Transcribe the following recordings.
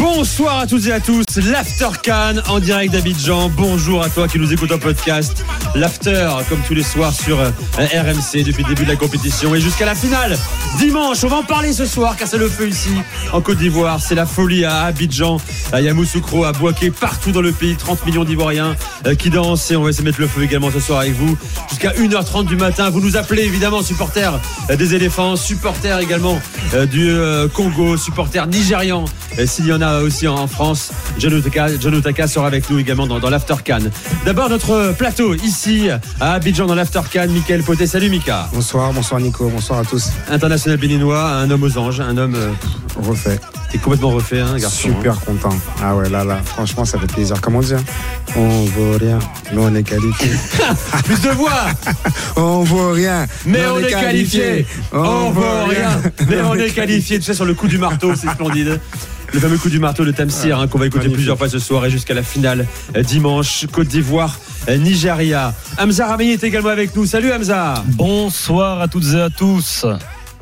Bonsoir à toutes et à tous, l'After Cannes en direct d'Abidjan. Bonjour à toi qui nous écoute en podcast. L'After, comme tous les soirs sur euh, RMC depuis le début de la compétition et jusqu'à la finale. Dimanche, on va en parler ce soir car c'est le feu ici en Côte d'Ivoire. C'est la folie à Abidjan, à Yamoussoukro, à Boaké, partout dans le pays. 30 millions d'Ivoiriens euh, qui dansent et on va essayer de mettre le feu également ce soir avec vous. Jusqu'à 1h30 du matin. Vous nous appelez évidemment supporters euh, des éléphants, supporters également du Congo, supporters nigérians s'il y en a aussi en France. John Otaka, sera avec nous également dans, dans l'After D'abord notre plateau ici à Abidjan dans l'After Can. Michael Poté, salut Mika. Bonsoir, bonsoir Nico, bonsoir à tous. International béninois, un homme aux anges, un homme euh, refait. T'es complètement refait, hein, garçon. Super hein. content. Ah ouais, là, là, franchement, ça fait plaisir. Comment dire On vaut rien, mais on est qualifié. Plus de voix On vaut rien, mais, on, est qualifié. On, vaut rien, mais on est qualifié. Tu sais, sur le coup du marteau, c'est splendide. Le fameux coup du marteau de Tamsir hein, qu'on va écouter plusieurs fois ce soir et jusqu'à la finale euh, dimanche. Côte d'Ivoire, euh, Nigeria. Hamza Ramey est également avec nous. Salut Hamza. Bonsoir à toutes et à tous.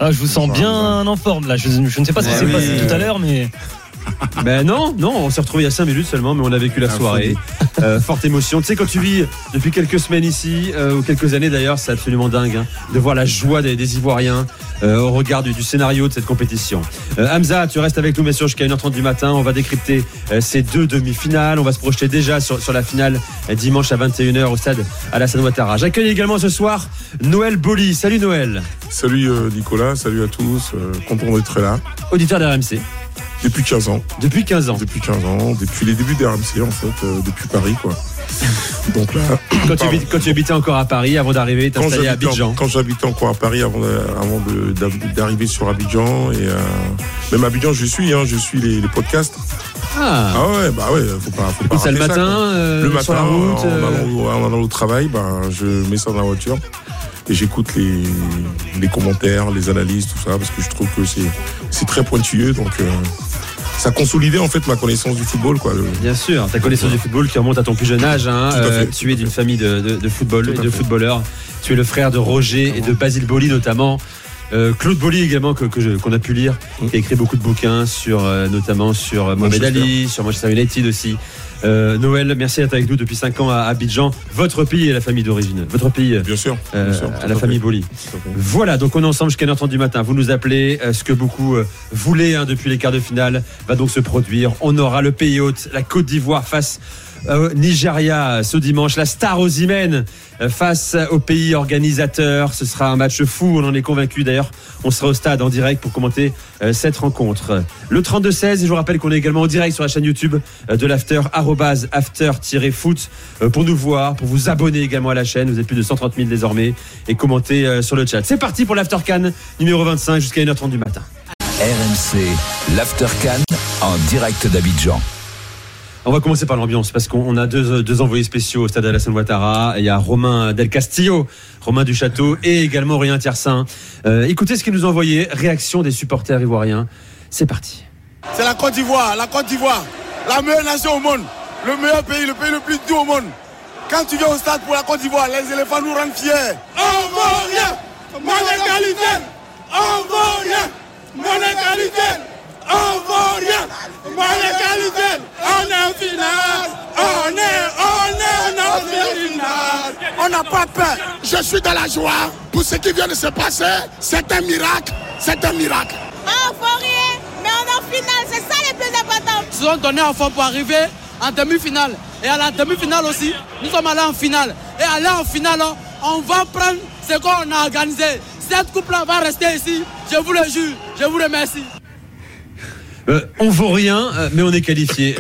Ah, je vous sens bien en forme là. Je, ne sais pas ce qui s'est passé tout à l'heure, mais ben non, non, on s'est retrouvé il y a 5 minutes seulement, mais on a vécu la soirée. Euh, forte émotion. Tu sais, quand tu vis depuis quelques semaines ici, euh, ou quelques années d'ailleurs, c'est absolument dingue hein, de voir la joie des, Ivoiriens euh, au regard du, scénario de cette compétition. Hamza, tu restes avec nous, bien sûr, jusqu'à 1h30 du matin. On va décrypter ces deux demi-finales. On va se projeter déjà sur, la finale dimanche à 21h au stade Alassane Ouattara. J'accueille également ce soir Noël Boli. Salut Noël. Salut Nicolas, salut à tous. content d'être là. Auditeur d'RMC. Depuis 15 ans. Depuis 15 ans. Depuis 15 ans, depuis les débuts d'RMC en fait, euh, depuis Paris quoi. Donc là, quand, tu, quand tu, habitais encore à Paris avant d'arriver, t'installer à Abidjan. quand j'habitais encore à Paris avant, d'arriver sur Abidjan et euh, même Abidjan je suis, hein, je suis les, podcasts. Ah. ah. ouais, bah ouais, faut pas. Faut pas ça le matin, euh, le matin, sur la route, en, allant, au travail, bah, je mets ça dans la voiture et j'écoute les, les, commentaires, les analyses, tout ça, parce que je trouve que c'est très pointilleux. Donc, ça consolidait en fait ma connaissance du football. Quoi, Bien sûr, ta connaissance du football qui remonte à ton plus jeune âge. Hein, euh, tu es d'une famille de, football et de footballeurs. Tu es le frère de Roger et de Basile Boli notamment. Euh, Claude Bolly également que, qu'on a pu lire, qui a écrit beaucoup de bouquins sur euh, notamment sur Mohamed Ali, sur Manchester United aussi. Euh, Noël, merci d'être avec nous depuis 5 ans à Abidjan. Votre pays est la famille d'origine. Votre pays, bien sûr, à la famille Bolly. Voilà, donc on est ensemble jusqu'à 9h30 du matin. Vous nous appelez. ce que beaucoup voulaient hein, depuis les quarts de finale va donc se produire. On aura le pays hôte, la Côte d'Ivoire face euh, Nigeria ce dimanche. La star Ozimène euh, face au pays organisateur. Ce sera un match fou, on en est convaincu d'ailleurs. On sera au stade en direct pour commenter euh, cette rencontre. Le 32-16, et je vous rappelle qu'on est également en direct sur la chaîne YouTube de l'After, after-foot, pour nous voir, pour vous abonner également à la chaîne. Vous êtes plus de 130 000 désormais et commenter sur le chat. C'est parti pour l'After Can numéro 25 jusqu'à 1h30 du matin. RMC, l'After Can en direct d'Abidjan. On va commencer par l'ambiance parce qu'on a deux, envoyés spéciaux au stade Alassane Ouattara. Il y a Romain Del Castillo, Romain du Château et également Aurélien Tiersin. Euh, écoutez ce qu'il nous a envoyé. Réaction des supporters ivoiriens. C'est parti. C'est la Côte d'Ivoire, la Côte d'Ivoire, la meilleure nation au monde, le meilleur pays, le pays le plus doux au monde. Quand tu viens au stade pour la Côte d'Ivoire, les éléphants nous rendent fiers. On vaut rien, mon égalité, on vaut rien, mon égalité. On vaut rien. Moi, les on est en finale. On est, on est en finale. On n'a pas peur. Je suis dans la joie pour ce qui vient de se passer. C'est un miracle. C'est un miracle. On vaut rien, mais on est en finale. C'est ça le plus important. Nous sommes donnés en forme pour arriver en demi-finale. Et à la demi-finale aussi, nous sommes allés en finale. Et aller en finale, on va prendre ce qu'on a organisé. Cette coupe-là va rester ici. Je vous le jure. Je vous remercie. Euh, on vaut rien, euh, mais on est qualifié.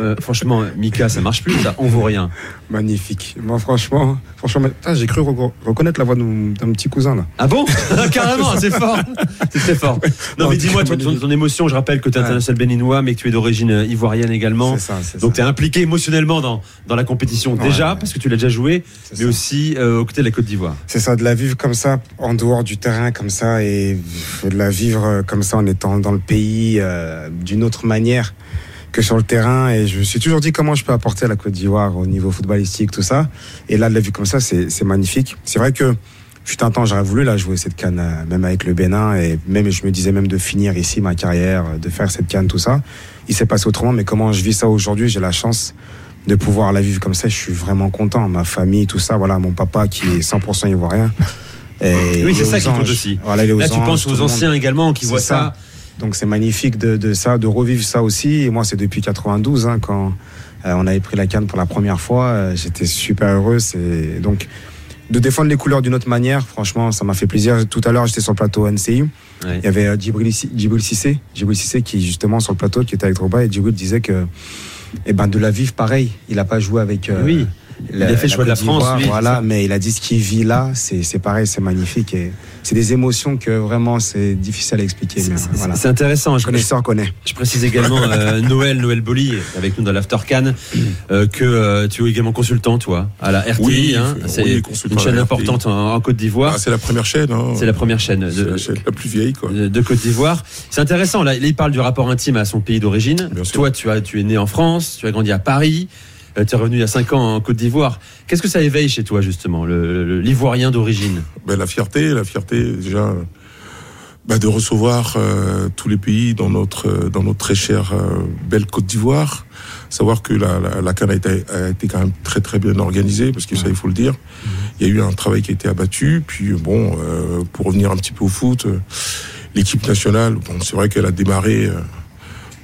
Euh, franchement, Mika, ça marche plus, ça. On vaut rien. Magnifique. Moi, franchement, franchement, j'ai cru reco- reconnaître la voix d'un petit cousin là. Ah bon Carrément, c'est fort. C'est très fort. Non, Non, mais dis-moi, ton, ton- émotion, je rappelle que tu es Ouais. international béninois, mais que tu es d'origine ivoirienne également. C'est ça, Donc tu es impliqué émotionnellement dans, dans la compétition Ouais, déjà, ouais. parce que tu l'as déjà joué, mais ça. aussi euh, aux côtés de la Côte d'Ivoire. C'est ça, de la vivre comme ça, en dehors du terrain, comme ça, et de la vivre euh, comme ça en étant dans le pays euh, d'une autre manière que sur le terrain. Et je me suis toujours dit comment je peux apporter à la Côte d'Ivoire au niveau footballistique, tout ça. Et là, de la vue comme ça, c'est c'est magnifique. C'est vrai que fut un temps, j'aurais voulu là jouer cette canne, euh, même avec le Bénin, et même je me disais même de finir ici ma carrière, euh, de faire cette canne, tout ça. Il s'est passé autrement, mais comment je vis ça aujourd'hui, j'ai la chance de pouvoir la vivre comme ça, je suis vraiment content. Ma famille, tout ça, voilà, mon papa qui est 100% ivoirien. Et Oui, c'est est ça qui compte aussi. Voilà, Là, tu penses aux anciens également qui voient ça. Donc c'est magnifique de, de ça, de revivre ça aussi. Et moi, c'est depuis 92, hein, quand euh, on avait pris la canne pour la première fois. euh, J'étais super heureux. C'est donc de défendre les couleurs d'une autre manière. Franchement, ça m'a fait plaisir. Tout à l'heure, j'étais sur le plateau NCI. Ouais. Il y avait euh, Djibril Issi- Djibril Cissé qui justement sur le plateau, qui était avec Drogba, et Djibril disait que, eh ben, de la vivre pareil. Il n'a pas joué avec. euh, Oui. Il a fait le choix de la France, lui, Voilà, mais il a dit ce qu'il vit là, c'est c'est pareil, c'est magnifique. Et c'est des émotions que vraiment c'est difficile à expliquer. C'est voilà. intéressant. Je, Connaisseur connaît. je précise également euh, Noël, Noël Boli, avec nous dans l'After Can, euh, que euh, tu es également consultant, toi, à la RTI. Oui, hein. oui, c'est consultant une chaîne importante en, en Côte d'Ivoire. Ah, c'est la première chaîne. hein. c'est la première chaîne de, la chaîne la plus vieille, quoi. de, de Côte d'Ivoire. C'est intéressant. Là, il parle du rapport intime à son pays d'origine. Bien sûr. Toi, tu, as, tu es né en France, tu as grandi à Paris, tu es revenu il y a 5 ans en Côte d'Ivoire. Qu'est-ce que ça éveille chez toi, justement, l'Ivoirien d'origine? Ben, la fierté, la fierté déjà euh, ben, de recevoir euh, tous les pays dans notre euh, dans notre très chère euh, belle Côte d'Ivoire. Savoir que la, la, la CAN a été, quand même très très bien organisée parce que ça il faut le dire. Il y a eu un travail qui a été abattu. Puis bon, euh, pour revenir un petit peu au foot, euh, l'équipe nationale, bon c'est vrai qu'elle a démarré.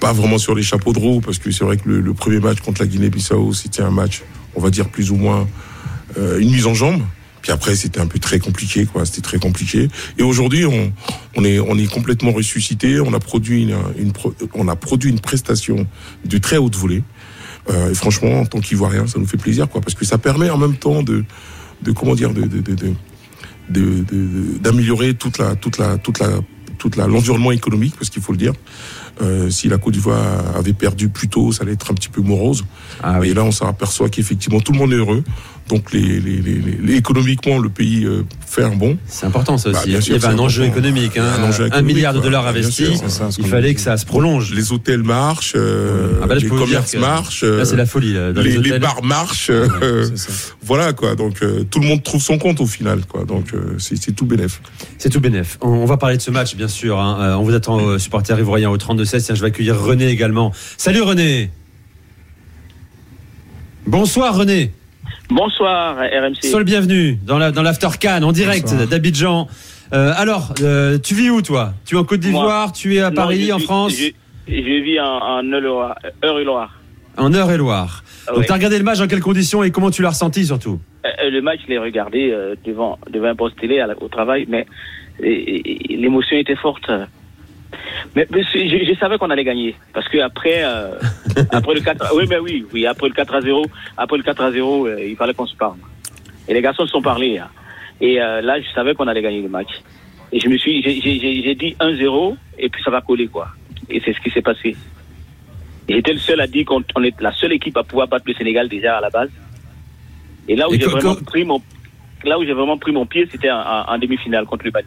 Pas vraiment sur les chapeaux de roue, parce que c'est vrai que le, premier match contre la Guinée-Bissau, c'était un match, on va dire plus ou moins euh, une mise en jambe. Puis après, c'était un peu très compliqué, quoi. C'était très compliqué. Et aujourd'hui, on, on est, on est complètement ressuscité. On a produit une, on a produit une prestation de très haute volée. Euh, et franchement, en tant qu'Ivoirien, ça nous fait plaisir, quoi, parce que ça permet en même temps de, de comment dire, de, d'améliorer toute la, toute la, toute la, toute l'environnement économique, parce qu'il faut le dire. Euh, si la Côte d'Ivoire avait perdu plus tôt, ça allait être un petit peu morose. Ah Et là, on s'aperçoit qu'effectivement, tout le monde est heureux. Donc, les, les, les, les- économiquement, le pays euh, fait un bon. C'est important ça Bah, aussi. il y avait c'est un enjeu économique, hein, Un enjeu un économique, milliard de dollars investis. Il fallait dit. que ça se prolonge. Les hôtels marchent, euh, Ah bah là, les commerces marchent, Là, c'est la folie. là, dans les, bars marchent. euh, voilà quoi. Donc tout le monde trouve son compte au final, quoi. Donc c'est tout bénef. C'est tout bénef. On, on va parler de ce match, bien sûr. hein. On vous attend, supporters ivoiriens, au 32-16. Tiens, je vais accueillir René également. Salut René Bonsoir René Bonsoir RMC. Sois le bienvenu dans la dans l'After Can en direct d'Abidjan. Euh, alors, euh, tu vis où toi? Tu es en Côte d'Ivoire Tu es à Non, Paris, je en suis- France? je, je vis en, en Eure-et-Loire. En Eure-et-Loire. Donc, Ouais. tu as regardé le match dans quelles conditions et comment tu l'as ressenti surtout? Euh, Le match, je l'ai regardé euh, devant, devant un poste télé à au travail, mais l'émotion était forte. Mais, je, je savais qu'on allait gagner. Parce que après, euh, après le 4 oui, mais oui, oui, après le 4 à 0, après le 4 à 0, euh, il fallait qu'on se parle. Et les garçons se sont parlé. hein. Et euh, là, je savais qu'on allait gagner le match. Et je me suis, j'ai- dit 1-0, et puis ça va coller, quoi. Et c'est ce qui s'est passé. J'étais le seul à dire qu'on on est la seule équipe à pouvoir battre le Sénégal déjà à la base. Et là où j'ai vraiment pris mon, là où j'ai vraiment pris mon pied, c'était en, en- en demi-finale contre le Mali.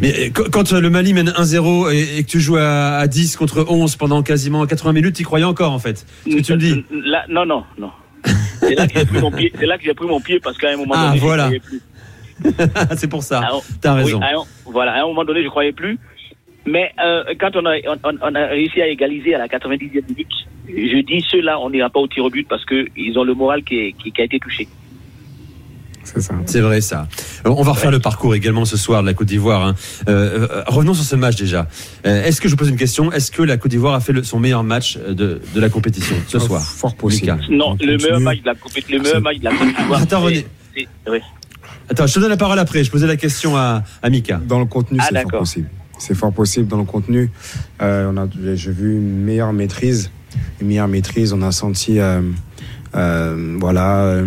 Mais euh, qu- quand euh, le Mali mène 1-0 et, que tu joues à, à 10 contre 11 pendant quasiment 80 minutes, tu croyais encore en fait Ce que tu me dis Là, non, non, non. C'est là que j'ai pris mon pied. C'est là que j'ai pris mon pied parce qu'à un moment Ah, donné, je voilà. croyais plus. C'est pour ça. Alors, T'as raison. à un- voilà, à un moment donné, je croyais plus. Mais euh, quand on a, on, on- on a réussi à égaliser à la 90e minute, je dis ceux-là, on n'ira pas au tir au but parce qu'ils ont le moral qui, est- qui, qui a été touché. C'est vrai ça. Euh, On va refaire le parcours également ce soir de la Côte d'Ivoire. hein. Euh, euh, revenons sur ce match déjà. Euh, Est-ce que je vous pose une question Est-ce que la Côte d'Ivoire a fait le- son meilleur match de, de la compétition ce Oh, soir? Fort possible. Mika. Non, On le continue. meilleur match de la Coupe, le meilleur match de la Côte d'Ivoire. Attends, René. oui. Attends, je te donne la parole après. Je posais la question à, à Mika. Dans le contenu, Ah, c'est fort possible. C'est fort possible dans le contenu. Euh, on a, j'ai vu une meilleure maîtrise une meilleure maîtrise. On a senti, euh, euh, voilà. euh,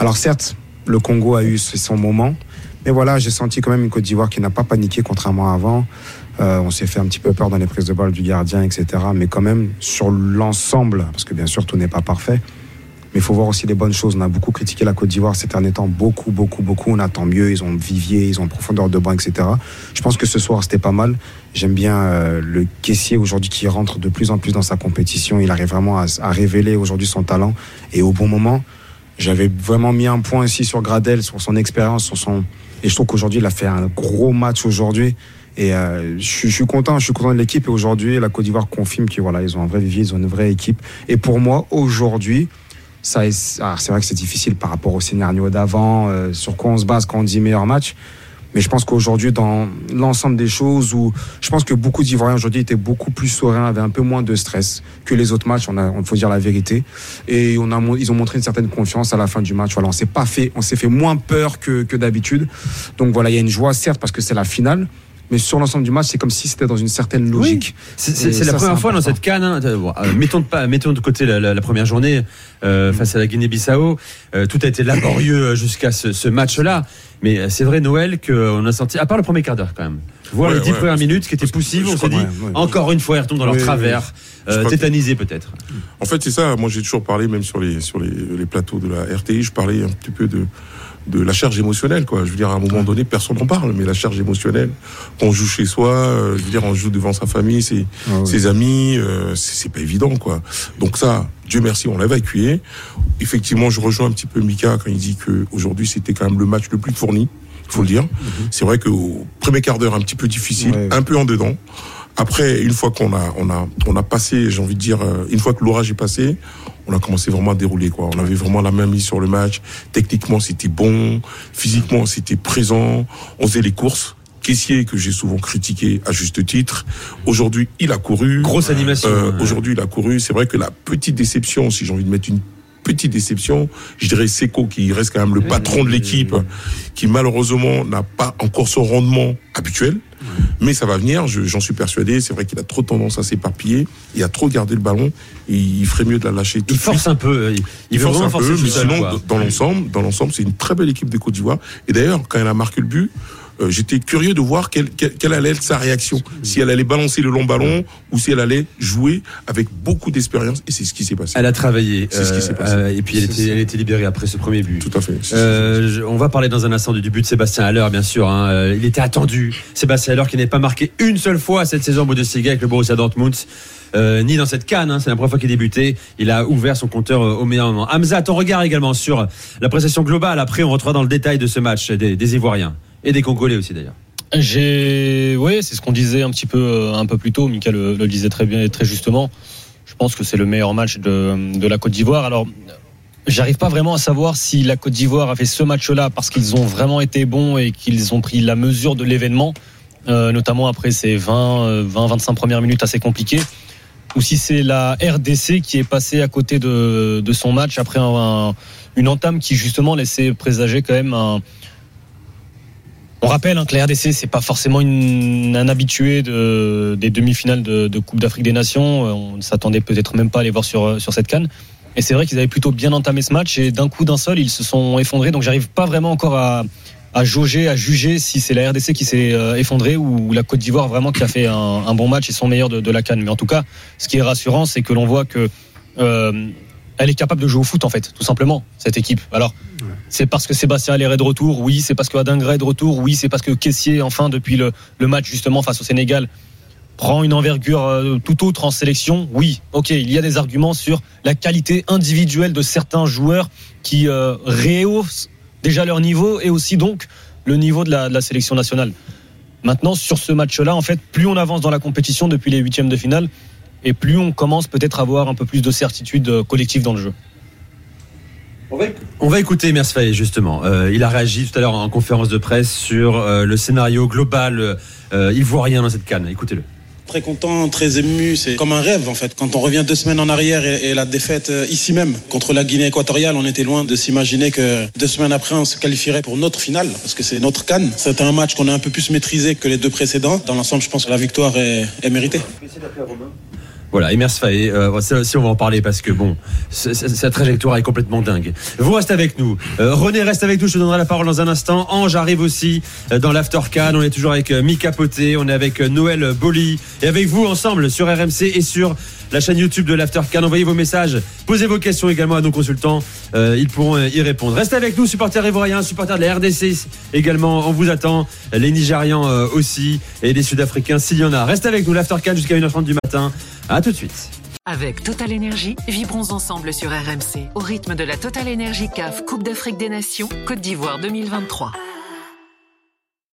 alors certes, le Congo a eu son moment, mais voilà, j'ai senti quand même une Côte d'Ivoire qui n'a pas paniqué contrairement à avant. Euh, on s'est fait un petit peu peur dans les prises de balle du gardien, etc. Mais quand même, sur l'ensemble, parce que bien sûr, tout n'est pas parfait, mais il faut voir aussi les bonnes choses. On a beaucoup critiqué la Côte d'Ivoire ces derniers temps, beaucoup, beaucoup, beaucoup. On attend mieux, ils ont vivier, ils ont profondeur de banc, etc. Je pense que ce soir, c'était pas mal. J'aime bien euh, le caissier aujourd'hui qui rentre de plus en plus dans sa compétition. Il arrive vraiment à, à révéler aujourd'hui son talent. Et au bon moment, j'avais vraiment mis un point ici sur Gradel, sur son expérience, sur son... Et je trouve qu'aujourd'hui, il a fait un gros match aujourd'hui. Et euh, je, suis- je suis content, je suis content de l'équipe. Et aujourd'hui, la Côte d'Ivoire confirme qu'ils voilà, ils ont un vrai vivier, ils ont une vraie équipe. Et pour moi, aujourd'hui, ça ah, c'est vrai que c'est difficile par rapport au scénario d'avant, euh, sur quoi on se base quand on dit meilleur match. Mais je pense qu'aujourd'hui, dans l'ensemble des choses, où je pense que beaucoup d'Ivoiriens aujourd'hui étaient beaucoup plus sereins, avaient un peu moins de stress que les autres matchs. On a, on faut dire la vérité. Et on a, ils ont montré une certaine confiance à la fin du match. Voilà, on s'est pas fait, on s'est fait moins peur que, que d'habitude. Donc voilà, il y a une joie certes parce que c'est la finale. Mais sur l'ensemble du match, c'est comme si c'était dans une certaine logique. C'est c'est- la ça, première fois dans cette canne. hein, euh, bon, euh, mettons, de pas, mettons de côté la, la- la première journée euh, face à la Guinée-Bissau. Euh, tout a été laborieux jusqu'à ce, ce match-là. Mais c'est vrai, Noël, qu'on a senti, à part le premier quart d'heure quand même, voir Ouais, les dix ouais. premières minutes qui étaient poussives, on s'est dit, Ouais, ouais. encore une fois, ils retombent dans leur Oui, oui, travers, oui. Euh, tétanisés peut-être. En fait, c'est ça. Moi, j'ai toujours parlé, même sur les, sur les, les plateaux de la RTI, je parlais un petit peu de, de la charge émotionnelle. Quoi. Je veux dire, à un moment donné, personne n'en parle, mais la charge émotionnelle, quand on joue chez soi, euh, je veux dire, on joue devant sa famille, ses, Ah oui. ses amis, euh, c'est pas évident. quoi. Donc ça, Dieu merci, on l'a évacué. Effectivement, je rejoins un petit peu Mika quand il dit que aujourd'hui c'était quand même le match le plus fourni, il faut le dire. C'est vrai qu'au premier quart d'heure, un petit peu difficile, Ouais. un peu en dedans. Après, une fois qu'on a, on a, on a passé, j'ai envie de dire, euh, une fois que l'orage est passé, on a commencé vraiment à dérouler, quoi. On avait vraiment la main mise sur le match. Techniquement, c'était bon. Physiquement, c'était présent. On faisait les courses. Caissier, que j'ai souvent critiqué à juste titre. Aujourd'hui, il a couru. Grosse animation. Euh, ouais. Aujourd'hui, il a couru. C'est vrai que la petite déception, si j'ai envie de mettre une petite déception, je dirais Seco, qui reste quand même le patron de l'équipe, qui malheureusement n'a pas encore son rendement habituel. Mais ça va venir, je- j'en suis persuadé. C'est vrai qu'il a trop tendance à s'éparpiller. Il a trop gardé le ballon. Il ferait mieux de la lâcher tout Il de suite. force un peu. euh, Il, force un peu, mais sinon, quoi. dans l'ensemble, dans l'ensemble, c'est une très belle équipe de Côte d'Ivoire. Et d'ailleurs, quand elle a marqué le but, euh, j'étais curieux de voir quelle, quelle, quelle allait être sa réaction. Si elle allait balancer le long ballon ou si elle allait jouer avec beaucoup d'expérience. Et c'est ce qui s'est passé. Elle a travaillé. C'est ce qui s'est passé. euh, et puis elle était, elle était libérée après ce premier but. Tout à fait. Euh, je- on va parler dans un instant du, but de Sébastien Haller, bien sûr. hein. Il était attendu. Sébastien Haller qui n'est pas marqué une seule fois cette saison au Bundesliga avec le Borussia Dortmund. euh, ni dans cette canne, hein. c'est la première fois qu'il débutait. Il a ouvert son compteur euh, au meilleur moment. Hamza, ton regard également sur la prestation globale. Après, on rentrera dans le détail de ce match des, des Ivoiriens et des Congolais aussi d'ailleurs. J'ai, ouais, c'est ce qu'on disait un petit peu, euh, un peu plus tôt. Mika le, le disait très bien et très justement. Je pense que c'est le meilleur match de, de la Côte d'Ivoire. Alors, j'arrive pas vraiment à savoir si la Côte d'Ivoire a fait ce match-là parce qu'ils ont vraiment été bons et qu'ils ont pris la mesure de l'événement, euh, notamment après ces 20, euh, 20, 25 premières minutes assez compliquées, ou si c'est la RDC qui est passée à côté de, de son match après un- un- une entame qui justement laissait présager quand même un, on rappelle hein, que la RDC, c'est pas forcément une, un habitué de, des demi-finales de, Coupe d'Afrique des Nations. Euh, On ne s'attendait peut-être même pas à les voir sur, euh, sur cette canne. Et c'est vrai qu'ils avaient plutôt bien entamé ce match et d'un coup d'un seul, ils se sont effondrés. Donc j'arrive pas vraiment encore à, jauger, à juger si c'est la RDC qui s'est euh, effondrée ou la Côte d'Ivoire vraiment qui a fait un, bon match et son meilleur de, la canne. Mais en tout cas, ce qui est rassurant, c'est que l'on voit que elle est capable de jouer au foot en fait, tout simplement, cette équipe. Alors, c'est parce que Sébastien Aller est de retour, oui, c'est parce que Adingra est de retour, oui, c'est parce que Caissier, enfin, depuis le, le match justement face au Sénégal, prend une envergure euh, tout autre en sélection, oui, ok, il y a des arguments sur la qualité individuelle de certains joueurs qui euh, rehaussent déjà leur niveau et aussi donc le niveau de la, de la sélection nationale. Maintenant, sur ce match-là, en fait, plus on avance dans la compétition depuis les huitièmes de finale, et plus on commence peut-être à avoir un peu plus de certitude euh, collective dans le jeu. On va écouter Mers Faye, justement. Euh, il a réagi tout à l'heure en conférence de presse sur euh, le scénario global euh, ivoirien dans cette canne. Écoutez-le. Très content, très ému, c'est comme un rêve en fait. Quand on revient deux semaines en arrière et, et la défaite euh, ici même contre la Guinée équatoriale, on était loin de s'imaginer que deux semaines après on se qualifierait pour notre finale parce que c'est notre canne. C'était un match qu'on a un peu plus maîtrisé que les deux précédents. Dans l'ensemble, je pense que la victoire est, est méritée. Voilà, Emers Faé, euh, ça aussi on va en parler parce que bon, sa- trajectoire est complètement dingue. Vous restez avec nous. Euh, René reste avec nous, je te donnerai la parole dans un instant. Ange arrive aussi euh, dans l'After Can. On est toujours avec euh, Mika Poté, on est avec euh, Noël Boli et avec vous ensemble sur RMC et sur la chaîne YouTube de l'After Can. Envoyez vos messages, posez vos questions également à nos consultants. Euh, ils pourront euh, y répondre. Restez avec nous, supporters ivoiriens, supporters de la RDC également. On vous attend. Les Nigérians euh, aussi et les Sud-Africains s'il y en a. Restez avec nous, l'After Can jusqu'à 1h30 du matin. À tout de suite. Avec Total Énergie, vibrons ensemble sur RMC au rythme de la Total Énergie CAF Coupe d'Afrique des Nations Côte d'Ivoire 2023.